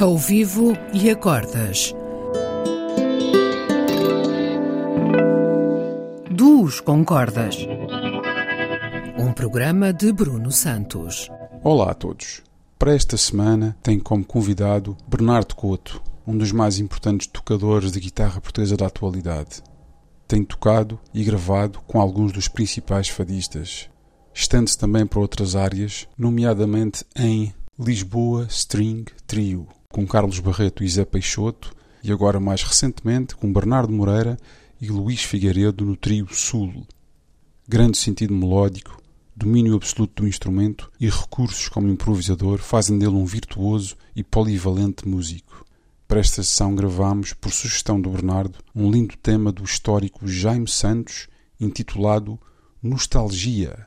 ao vivo e a cordas. Duos com cordas. Um programa de Bruno Santos. Olá a todos. Para esta semana tenho como convidado Bernardo Couto, um dos mais importantes tocadores de guitarra portuguesa da atualidade. Tem tocado e gravado com alguns dos principais fadistas. Estende-se também para outras áreas, nomeadamente em Lisboa String Trio, com Carlos Barreto e Zé Peixoto, e agora mais recentemente com Bernardo Moreira e Luís Figueiredo no trio Sul. Grande sentido melódico, domínio absoluto do instrumento e recursos como improvisador fazem dele um virtuoso e polivalente músico. Para esta sessão gravamos, por sugestão do Bernardo, um lindo tema do histórico Jaime Santos, intitulado Nostalgia.